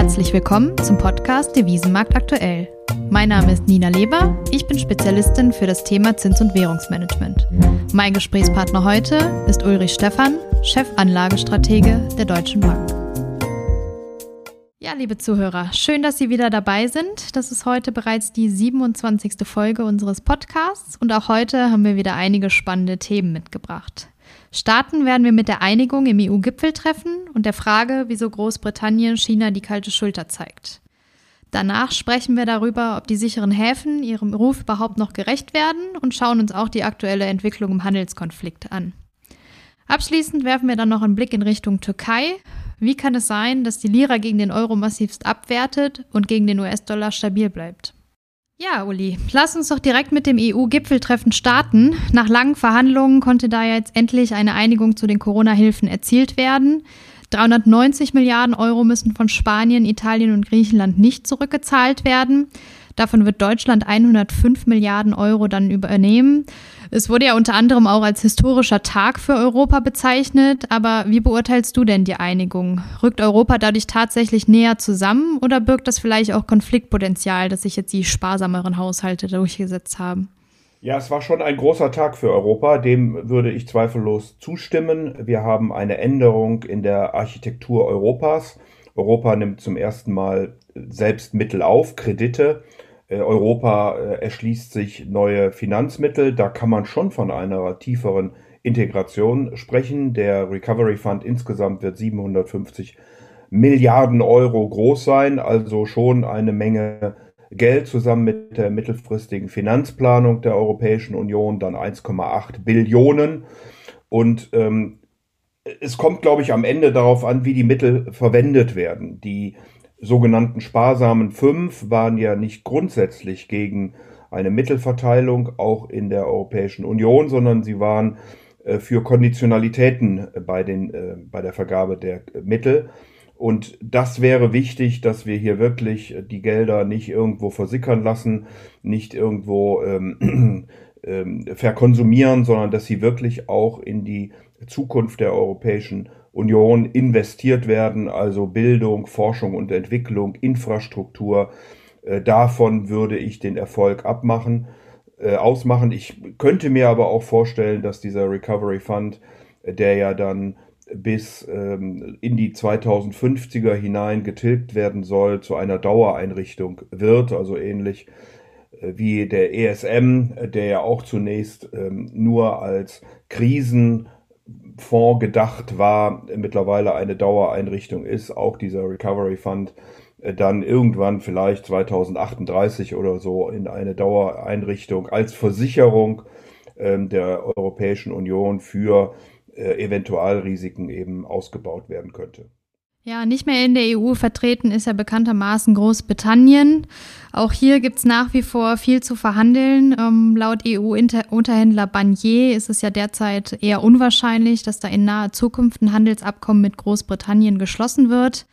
Herzlich willkommen zum Podcast Devisenmarkt aktuell. Mein Name ist Nina Leber, ich bin Spezialistin für das Thema Zins- und Währungsmanagement. Mein Gesprächspartner heute ist Ulrich Stephan, Chefanlagestratege der Deutschen Bank. Ja, liebe Zuhörer, schön, dass Sie wieder dabei sind. Das ist heute bereits die 27. Folge unseres Podcasts und auch heute haben wir wieder einige spannende Themen mitgebracht. Starten werden wir mit der Einigung im EU-Gipfeltreffen und der Frage, wieso Großbritannien China die kalte Schulter zeigt. Danach sprechen wir darüber, ob die sicheren Häfen ihrem Ruf überhaupt noch gerecht werden und schauen uns auch die aktuelle Entwicklung im Handelskonflikt an. Abschließend werfen wir dann noch einen Blick in Richtung Türkei. Wie kann es sein, dass die Lira gegen den Euro massivst abwertet und gegen den US-Dollar stabil bleibt? Ja, Uli, lass uns doch direkt mit dem EU-Gipfeltreffen starten. Nach langen Verhandlungen konnte da jetzt endlich eine Einigung zu den Corona-Hilfen erzielt werden. 390 Milliarden Euro müssen von Spanien, Italien und Griechenland nicht zurückgezahlt werden. Davon wird Deutschland 105 Milliarden Euro dann übernehmen. Es wurde ja unter anderem auch als historischer Tag für Europa bezeichnet, aber wie beurteilst du denn die Einigung? Rückt Europa dadurch tatsächlich näher zusammen oder birgt das vielleicht auch Konfliktpotenzial, dass sich jetzt die sparsameren Haushalte durchgesetzt haben? Ja, es war schon ein großer Tag für Europa, dem würde ich zweifellos zustimmen. Wir haben eine Änderung in der Architektur Europas. Europa nimmt zum ersten Mal selbst Mittel auf, Kredite Europa äh, erschließt sich neue Finanzmittel. Da kann man schon von einer tieferen Integration sprechen. Der Recovery Fund insgesamt wird 750 Milliarden Euro groß sein, also schon eine Menge Geld zusammen mit der mittelfristigen Finanzplanung der Europäischen Union, dann 1,8 Billionen. Und ähm, es kommt, glaube ich, am Ende darauf an, wie die Mittel verwendet werden. Die sogenannten sparsamen fünf waren ja nicht grundsätzlich gegen eine Mittelverteilung auch in der Europäischen Union, sondern sie waren äh, für Konditionalitäten bei, den, äh, bei der Vergabe der Mittel. Und das wäre wichtig, dass wir hier wirklich die Gelder nicht irgendwo versickern lassen, nicht irgendwo ähm, ähm, verkonsumieren, sondern dass sie wirklich auch in die Zukunft der Europäischen Union investiert werden, also Bildung, Forschung und Entwicklung, Infrastruktur. Äh, davon würde ich den Erfolg abmachen, äh, ausmachen. Ich könnte mir aber auch vorstellen, dass dieser Recovery Fund, äh, der ja dann bis ähm, in die 2050er hinein getilgt werden soll, zu einer Dauereinrichtung wird, also ähnlich äh, wie der ESM, der ja auch zunächst ähm, nur als Krisen Fonds gedacht war, mittlerweile eine Dauereinrichtung ist, auch dieser Recovery Fund äh, dann irgendwann vielleicht 2038 oder so in eine Dauereinrichtung als Versicherung ähm, der Europäischen Union für äh, Eventualrisiken eben ausgebaut werden könnte. Ja, nicht mehr in der EU vertreten ist ja bekanntermaßen Großbritannien. Auch hier gibt es nach wie vor viel zu verhandeln. Ähm, laut EU-Unterhändler Barnier ist es ja derzeit eher unwahrscheinlich, dass da in naher Zukunft ein Handelsabkommen mit Großbritannien geschlossen wird.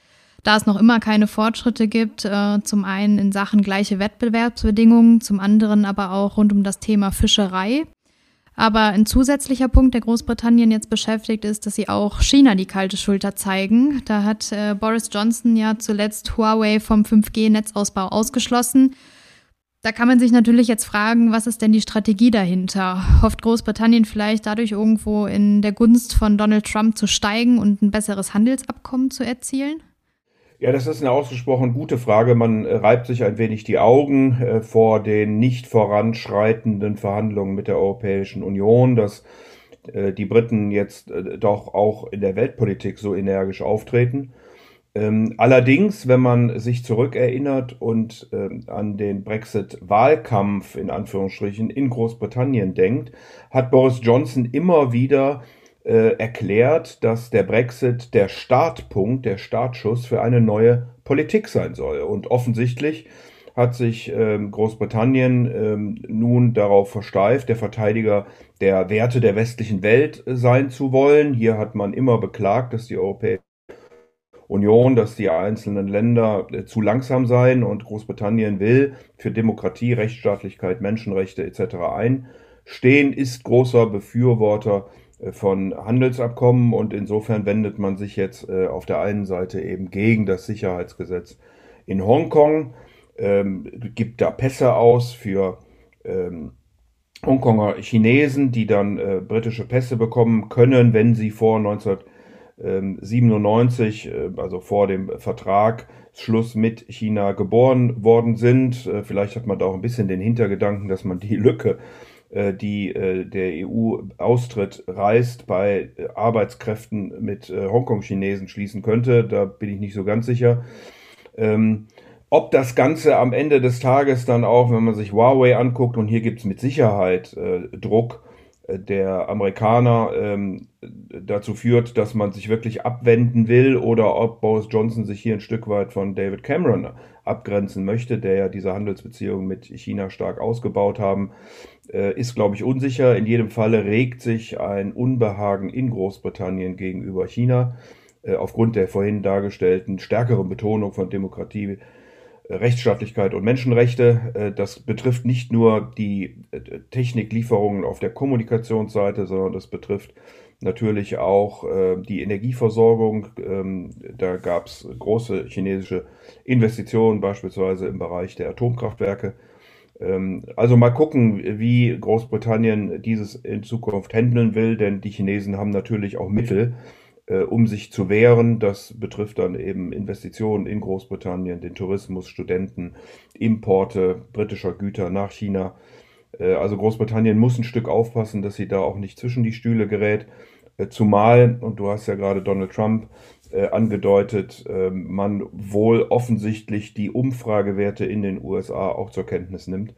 Da es noch immer keine Fortschritte gibt, äh, zum einen in Sachen gleiche Wettbewerbsbedingungen, zum anderen aber auch rund um das Thema Fischerei. Aber ein zusätzlicher Punkt, der Großbritannien jetzt beschäftigt, ist, dass sie auch China die kalte Schulter zeigen. Da hat äh, Boris Johnson ja zuletzt Huawei vom 5G-Netzausbau ausgeschlossen. Da kann man sich natürlich jetzt fragen, was ist denn die Strategie dahinter? Hofft Großbritannien vielleicht dadurch irgendwo in der Gunst von Donald Trump zu steigen und ein besseres Handelsabkommen zu erzielen? Ja, das ist eine ausgesprochen gute Frage. Man äh, reibt sich ein wenig die Augen äh, vor den nicht voranschreitenden Verhandlungen mit der Europäischen Union, dass äh, die Briten jetzt doch auch in der Weltpolitik so energisch auftreten. Ähm, allerdings, wenn man sich zurückerinnert und ähm, an den Brexit-Wahlkampf in Anführungsstrichen in Großbritannien denkt, hat Boris Johnson immer wieder äh, erklärt, dass der Brexit der Startpunkt, der Startschuss für eine neue Politik sein soll. Und offensichtlich hat sich ähm, Großbritannien ähm, nun darauf versteift, der Verteidiger der Werte der westlichen Welt sein zu wollen. Hier hat man immer beklagt, dass die Europäische Union, dass die einzelnen Länder äh, zu langsam seien und Großbritannien will für Demokratie, Rechtsstaatlichkeit, Menschenrechte etc. einstehen, ist großer Befürworter äh, von Handelsabkommen und insofern wendet man sich jetzt äh, auf der einen Seite eben gegen das Sicherheitsgesetz in Hongkong, ähm, gibt da Pässe aus für ähm, Hongkonger Chinesen, die dann äh, britische Pässe bekommen können, wenn sie vor 1997, äh, also vor dem Vertragsschluss mit China geboren worden sind. Äh, vielleicht hat man da auch ein bisschen den Hintergedanken, dass man die Lücke äh, die äh, der EU-Austritt reißt, bei äh, Arbeitskräften mit Hongkong-Chinesen schließen könnte. Da bin ich nicht so ganz sicher. Ähm, ob das Ganze am Ende des Tages dann auch, wenn man sich Huawei anguckt, und hier gibt es mit Sicherheit äh, Druck äh, der Amerikaner ähm, dazu führt, dass man sich wirklich abwenden will, oder ob Boris Johnson sich hier ein Stück weit von David Cameron abgrenzen möchte, der ja diese Handelsbeziehungen mit China stark ausgebaut haben, äh, ist, glaube ich, unsicher. In jedem Falle regt sich ein Unbehagen in Großbritannien gegenüber China äh, aufgrund der vorhin dargestellten stärkeren Betonung von Demokratie, äh, Rechtsstaatlichkeit und Menschenrechte. Das betrifft nicht nur die Techniklieferungen auf der Kommunikationsseite, sondern das betrifft natürlich auch die Energieversorgung. Ähm, da gab es große chinesische Investitionen, beispielsweise im Bereich der Atomkraftwerke. Ähm, also mal gucken, wie Großbritannien dieses in Zukunft handeln will, denn die Chinesen haben natürlich auch Mittel, äh, um sich zu wehren. Das betrifft dann eben Investitionen in Großbritannien, den Tourismus, Studenten, Importe britischer Güter nach China. Äh, also Großbritannien muss ein Stück aufpassen, dass sie da auch nicht zwischen die Stühle gerät. Äh, zumal, und du hast ja gerade Donald Trump äh, angedeutet, äh, man wohl offensichtlich die Umfragewerte in den USA auch zur Kenntnis nimmt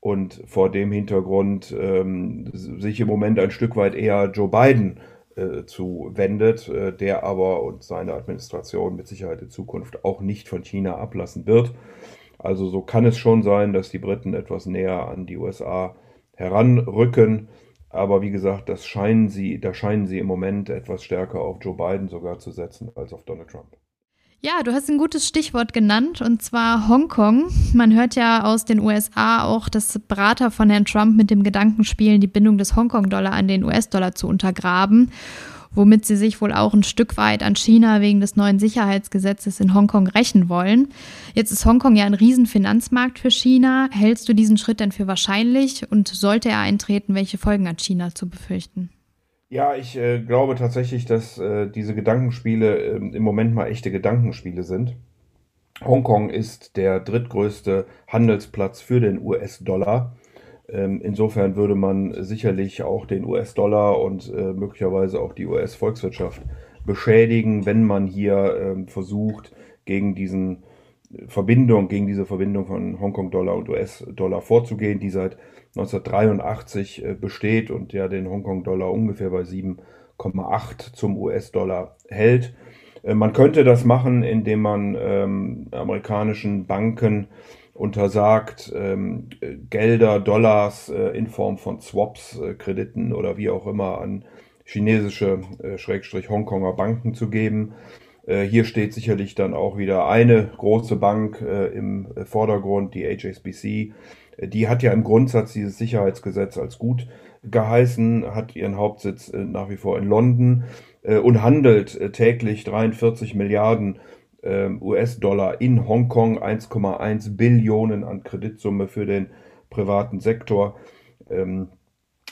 und vor dem Hintergrund ähm, sich im Moment ein Stück weit eher Joe Biden äh, zuwendet, äh, der aber und seine Administration mit Sicherheit in Zukunft auch nicht von China ablassen wird. Also so kann es schon sein, dass die Briten etwas näher an die USA heranrücken. Aber wie gesagt, das scheinen sie, da scheinen sie im Moment etwas stärker auf Joe Biden sogar zu setzen als auf Donald Trump. Ja, du hast ein gutes Stichwort genannt, und zwar Hongkong. Man hört ja aus den USA auch, dass Berater von Herrn Trump mit dem Gedanken spielen, die Bindung des Hongkong-Dollar an den US-Dollar zu untergraben womit sie sich wohl auch ein Stück weit an China wegen des neuen Sicherheitsgesetzes in Hongkong rächen wollen. Jetzt ist Hongkong ja ein Riesenfinanzmarkt für China. Hältst du diesen Schritt denn für wahrscheinlich und sollte er eintreten, welche Folgen hat China zu befürchten? Ja, ich äh, glaube tatsächlich, dass äh, diese Gedankenspiele äh, im Moment mal echte Gedankenspiele sind. Hongkong ist der drittgrößte Handelsplatz für den US-Dollar. Ähm, insofern würde man sicherlich auch den US-Dollar und äh, möglicherweise auch die US-Volkswirtschaft beschädigen, wenn man hier ähm, versucht, gegen diesen Verbindung, gegen diese Verbindung von Hongkong-Dollar und US-Dollar vorzugehen, die seit 1983 äh, besteht und ja den Hongkong-Dollar ungefähr bei 7,8 zum US-Dollar hält. Äh, man könnte das machen, indem man ähm, amerikanischen Banken untersagt, ähm, Gelder, Dollars äh, in Form von Swaps, äh, Krediten oder wie auch immer an chinesische, äh, Schrägstrich Hongkonger Banken zu geben. Äh, hier steht sicherlich dann auch wieder eine große Bank äh, im Vordergrund, die HSBC. Äh, die hat ja im Grundsatz dieses Sicherheitsgesetz als gut geheißen, hat ihren Hauptsitz nach wie vor in London und handelt täglich 43 Milliarden ähm, US-Dollar in Hongkong, 1,1 Billionen an Kreditsumme für den privaten Sektor. Ähm,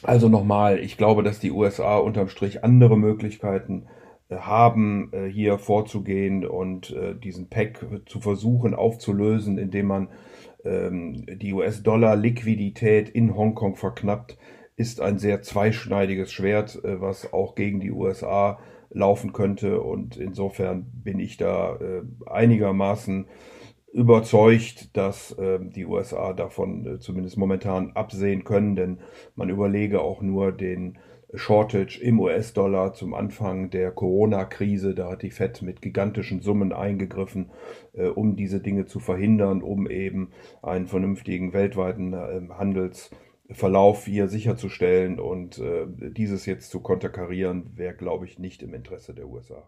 also nochmal, ich glaube, dass die USA unterm Strich andere Möglichkeiten äh, haben, äh, hier vorzugehen und äh, diesen Pack zu versuchen aufzulösen, indem man ähm, die US-Dollar-Liquidität in Hongkong verknappt, ist ein sehr zweischneidiges Schwert, was auch gegen die USA laufen könnte. Und insofern bin ich da äh, einigermaßen überzeugt, dass äh, die USA davon äh, zumindest momentan absehen können, denn man überlege auch nur den Shortage im US-Dollar zum Anfang der Corona-Krise. Da hat die Fed mit gigantischen Summen eingegriffen, äh, um diese Dinge zu verhindern, um eben einen vernünftigen weltweiten äh, Handels Verlauf hier sicherzustellen und äh, dieses jetzt zu konterkarieren, wäre, glaube ich, nicht im Interesse der USA.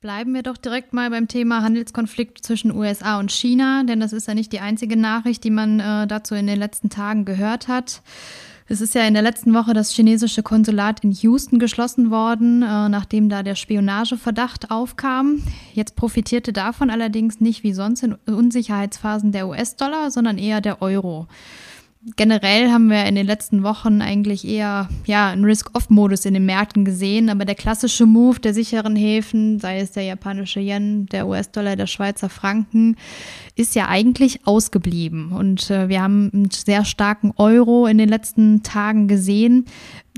Bleiben wir doch direkt mal beim Thema Handelskonflikt zwischen USA und China, denn das ist ja nicht die einzige Nachricht, die man äh, dazu in den letzten Tagen gehört hat. Es ist ja in der letzten Woche das chinesische Konsulat in Houston geschlossen worden, äh, nachdem da der Spionageverdacht aufkam. Jetzt profitierte davon allerdings nicht wie sonst in Unsicherheitsphasen der US-Dollar, sondern eher der Euro generell haben wir in den letzten Wochen eigentlich eher ja, einen Risk-Off-Modus in den Märkten gesehen, aber der klassische Move der sicheren Häfen, sei es der japanische Yen, der US-Dollar, der Schweizer Franken, ist ja eigentlich ausgeblieben. Und äh, wir haben einen sehr starken Euro in den letzten Tagen gesehen.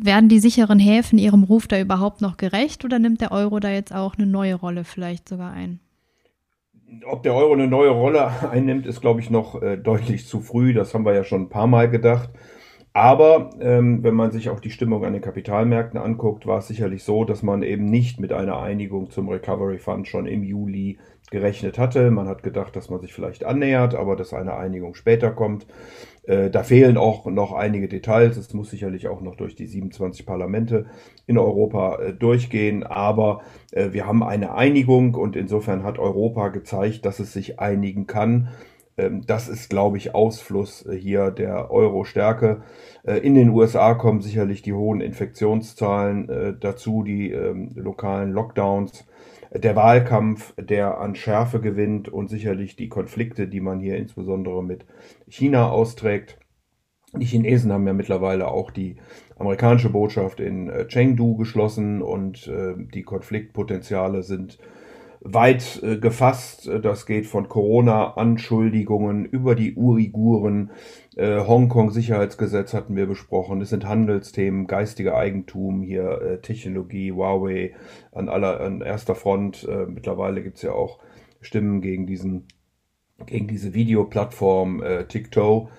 Werden die sicheren Häfen ihrem Ruf da überhaupt noch gerecht oder nimmt der Euro da jetzt auch eine neue Rolle vielleicht sogar ein? Ob der Euro eine neue Rolle einnimmt, ist, glaube ich, noch äh, deutlich zu früh. Das haben wir ja schon ein paar Mal gedacht. Aber ähm, wenn man sich auch die Stimmung an den Kapitalmärkten anguckt, war es sicherlich so, dass man eben nicht mit einer Einigung zum Recovery Fund schon im Juli gerechnet hatte. Man hat gedacht, dass man sich vielleicht annähert, aber dass eine Einigung später kommt. Äh, da fehlen auch noch einige Details. Es muss sicherlich auch noch durch die 27 Parlamente in Europa äh, durchgehen. Aber äh, wir haben eine Einigung und insofern hat Europa gezeigt, dass es sich einigen kann. Ähm, das ist, glaube ich, Ausfluss hier der Euro-Stärke. In den USA kommen sicherlich die hohen Infektionszahlen dazu, die ähm, lokalen Lockdowns der Wahlkampf, der an Schärfe gewinnt und sicherlich die Konflikte, die man hier insbesondere mit China austrägt. Die Chinesen haben ja mittlerweile auch die amerikanische Botschaft in äh, Chengdu geschlossen und äh, die Konfliktpotenziale sind weit äh, gefasst. Das geht von Corona-Anschuldigungen über die Uiguren. Äh, Hongkong-Sicherheitsgesetz hatten wir besprochen. Es sind Handelsthemen, geistiger Eigentum, hier äh, Technologie, Huawei an, aller, an erster Front. Äh, mittlerweile gibt es ja auch Stimmen gegen diesen gegen diese Videoplattform äh, TikTok.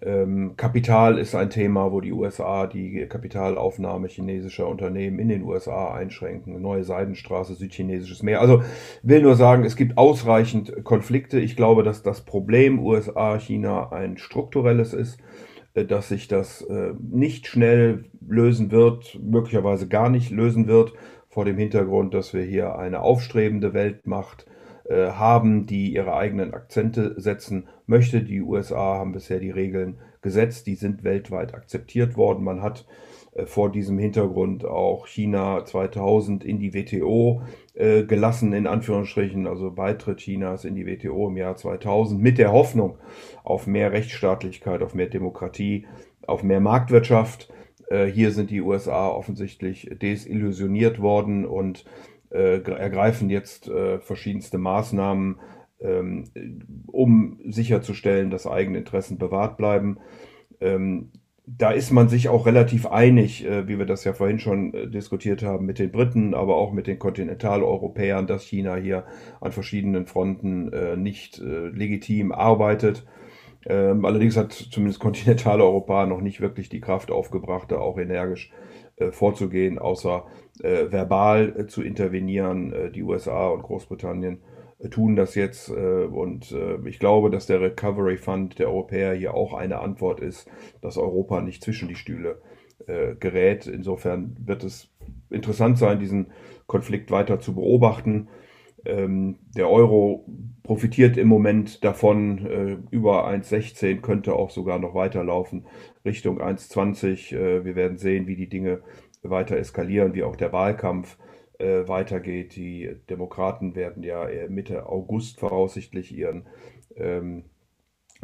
Ähm, Kapital ist ein Thema, wo die USA die Kapitalaufnahme chinesischer Unternehmen in den USA einschränken. Neue Seidenstraße, südchinesisches Meer. Also will nur sagen, es gibt ausreichend Konflikte. Ich glaube, dass das Problem USA-China ein strukturelles ist, äh, dass sich das äh, nicht schnell lösen wird, möglicherweise gar nicht lösen wird, vor dem Hintergrund, dass wir hier eine aufstrebende Weltmacht äh, haben, die ihre eigenen Akzente setzen möchte. Die USA haben bisher die Regeln gesetzt, die sind weltweit akzeptiert worden. Man hat äh, vor diesem Hintergrund auch China 2000 in die WTO äh, gelassen, in Anführungsstrichen, also Beitritt Chinas in die WTO im Jahr 2000 mit der Hoffnung auf mehr Rechtsstaatlichkeit, auf mehr Demokratie, auf mehr Marktwirtschaft. Äh, hier sind die USA offensichtlich desillusioniert worden und äh, ergreifen jetzt äh, verschiedenste Maßnahmen, ähm, um sicherzustellen, dass eigene Interessen bewahrt bleiben. Ähm, da ist man sich auch relativ einig, äh, wie wir das ja vorhin schon äh, diskutiert haben, mit den Briten, aber auch mit den Kontinentaleuropäern, dass China hier an verschiedenen Fronten äh, nicht äh, legitim arbeitet. Ähm, allerdings hat zumindest Kontinentaleuropa noch nicht wirklich die Kraft aufgebracht, da auch energisch vorzugehen, außer äh, verbal äh, zu intervenieren. Äh, die USA und Großbritannien äh, tun das jetzt äh, und ich glaube, dass der Recovery Fund der Europäer hier auch eine Antwort ist, dass Europa nicht zwischen die Stühle gerät. Insofern wird es interessant sein, diesen Konflikt weiter zu beobachten. Ähm, der Euro profitiert im Moment davon. Äh, über 1,16 könnte auch sogar noch weiterlaufen Richtung 1,20. Äh, wir werden sehen, wie die Dinge weiter eskalieren, wie auch der Wahlkampf äh, weitergeht. Die Demokraten werden ja Mitte August voraussichtlich ihren ähm,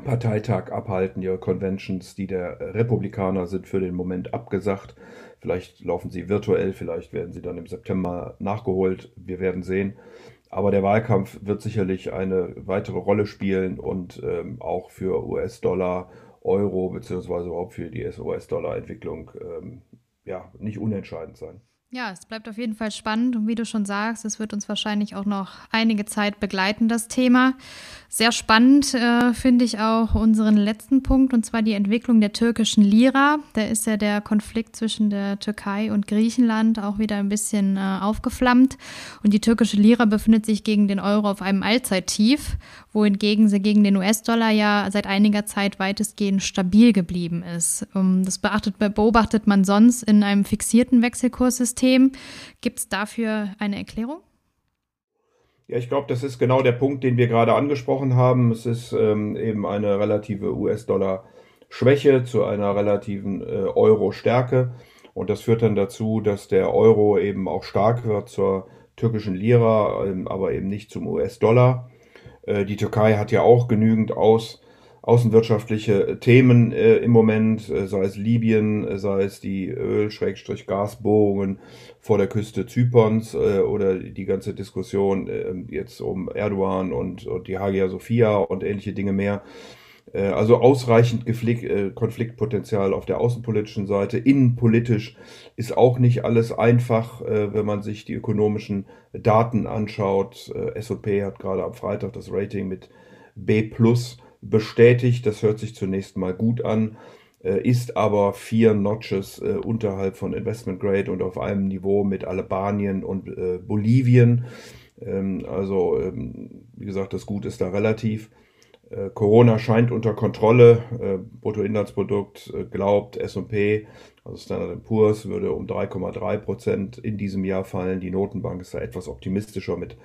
Parteitag abhalten, ihre Conventions, die der Republikaner sind für den Moment abgesagt. Vielleicht laufen sie virtuell, vielleicht werden sie dann im September nachgeholt. Wir werden sehen. Aber der Wahlkampf wird sicherlich eine weitere Rolle spielen und ähm, auch für US-Dollar, Euro beziehungsweise überhaupt für die US-Dollar-Entwicklung ähm, ja, nicht unentscheidend sein. Ja, es bleibt auf jeden Fall spannend und wie du schon sagst, es wird uns wahrscheinlich auch noch einige Zeit begleiten, das Thema. Sehr spannend äh, finde ich auch unseren letzten Punkt und zwar die Entwicklung der türkischen Lira. Da ist ja der Konflikt zwischen der Türkei und Griechenland auch wieder ein bisschen äh, aufgeflammt und die türkische Lira befindet sich gegen den Euro auf einem Allzeittief, wohingegen sie gegen den US-Dollar ja seit einiger Zeit weitestgehend stabil geblieben ist. Ähm, das beobachtet man sonst in einem fixierten Wechselkurssystem System. Gibt es dafür eine Erklärung? Ja, ich glaube, das ist genau der Punkt, den wir gerade angesprochen haben. Es ist ähm, eben eine relative US-Dollar- Schwäche zu einer relativen äh, Euro-Stärke. Und das führt dann dazu, dass der Euro eben auch stark wird zur türkischen Lira, ähm, aber eben nicht zum US-Dollar. Äh, die Türkei hat ja auch genügend aus außenwirtschaftliche Themen äh, im Moment, äh, sei es Libyen, äh, sei es die Öl-Gasbohrungen vor der Küste Zyperns äh, oder die ganze Diskussion äh, jetzt um Erdogan und, und die Hagia Sophia und ähnliche Dinge mehr. Äh, also ausreichend Geflick, Konfliktpotenzial auf der außenpolitischen Seite. Innenpolitisch ist auch nicht alles einfach, wenn man sich die ökonomischen Daten anschaut. S&P hat gerade am Freitag das Rating mit B plus bestätigt. Das hört sich zunächst mal gut an, äh, ist aber vier Notches äh, unterhalb von Investment Grade und auf einem Niveau mit Albanien und äh, Bolivien. Ähm, also, ähm, wie gesagt, das Gut ist da relativ. Corona scheint unter Kontrolle. Bruttoinlandsprodukt glaubt S&P, also Standard Poor's, würde um 3,3 Prozent in diesem Jahr fallen. Die Notenbank ist da etwas optimistischer mit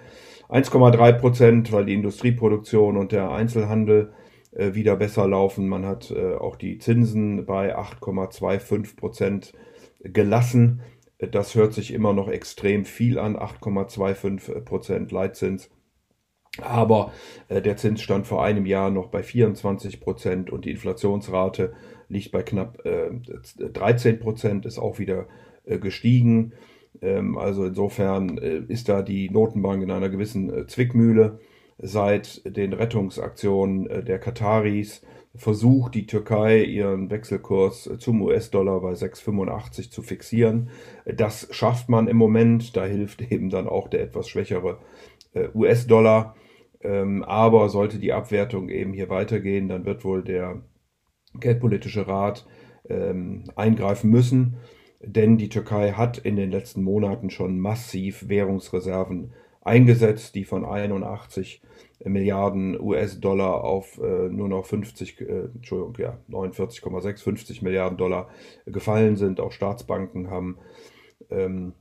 1,3 Prozent, weil die Industrieproduktion und der Einzelhandel äh, wieder besser laufen. Man hat äh, auch die Zinsen bei 8,25 Prozent gelassen. Das hört sich immer noch extrem viel an, 8,25 Prozent Leitzins. Aber äh, der Zins stand vor einem Jahr noch bei 24 Prozent und die Inflationsrate liegt bei knapp äh, 13 Prozent, ist auch wieder äh, gestiegen. Ähm, also insofern äh, ist da die Notenbank in einer gewissen äh, Zwickmühle seit den Rettungsaktionen äh, der Kataris versucht die Türkei ihren Wechselkurs zum US-Dollar bei 6,85 zu fixieren. Das schafft man im Moment. Da hilft eben dann auch der etwas schwächere US-Dollar. Ähm, aber sollte die Abwertung eben hier weitergehen, dann wird wohl der Geldpolitische Rat ähm, eingreifen müssen. Denn die Türkei hat in den letzten Monaten schon massiv Währungsreserven eingesetzt, die von 81 Milliarden US-Dollar auf äh, nur noch 50, äh, Entschuldigung, ja, 49,6, 50 Milliarden Dollar gefallen sind. Auch Staatsbanken haben ähm,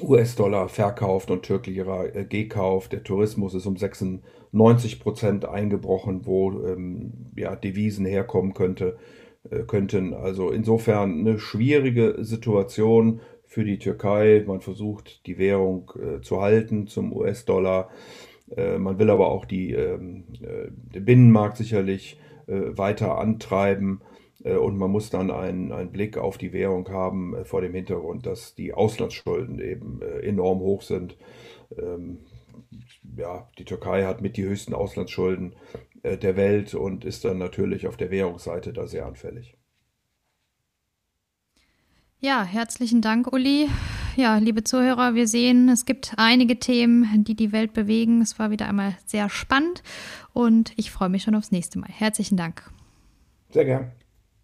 US-Dollar verkauft und Türklira äh, gekauft. Der Tourismus ist um 96 Prozent eingebrochen, wo ähm, ja, Devisen herkommen könnte, äh, könnten. Also insofern eine schwierige Situation für die Türkei. Man versucht, die Währung äh, zu halten zum US-Dollar. Äh, man will aber auch die, ähm, äh, den Binnenmarkt sicherlich äh, weiter antreiben. Äh, und man muss dann einen, einen Blick auf die Währung haben äh, vor dem Hintergrund, dass die Auslandsschulden eben enorm hoch sind. Ähm, ja, die Türkei hat mit die höchsten Auslandsschulden der Welt und ist dann natürlich auf der Währungsseite da sehr anfällig. Ja, herzlichen Dank, Uli. Ja, liebe Zuhörer, wir sehen, es gibt einige Themen, die die Welt bewegen. Es war wieder einmal sehr spannend und ich freue mich schon aufs nächste Mal. Herzlichen Dank. Sehr gern.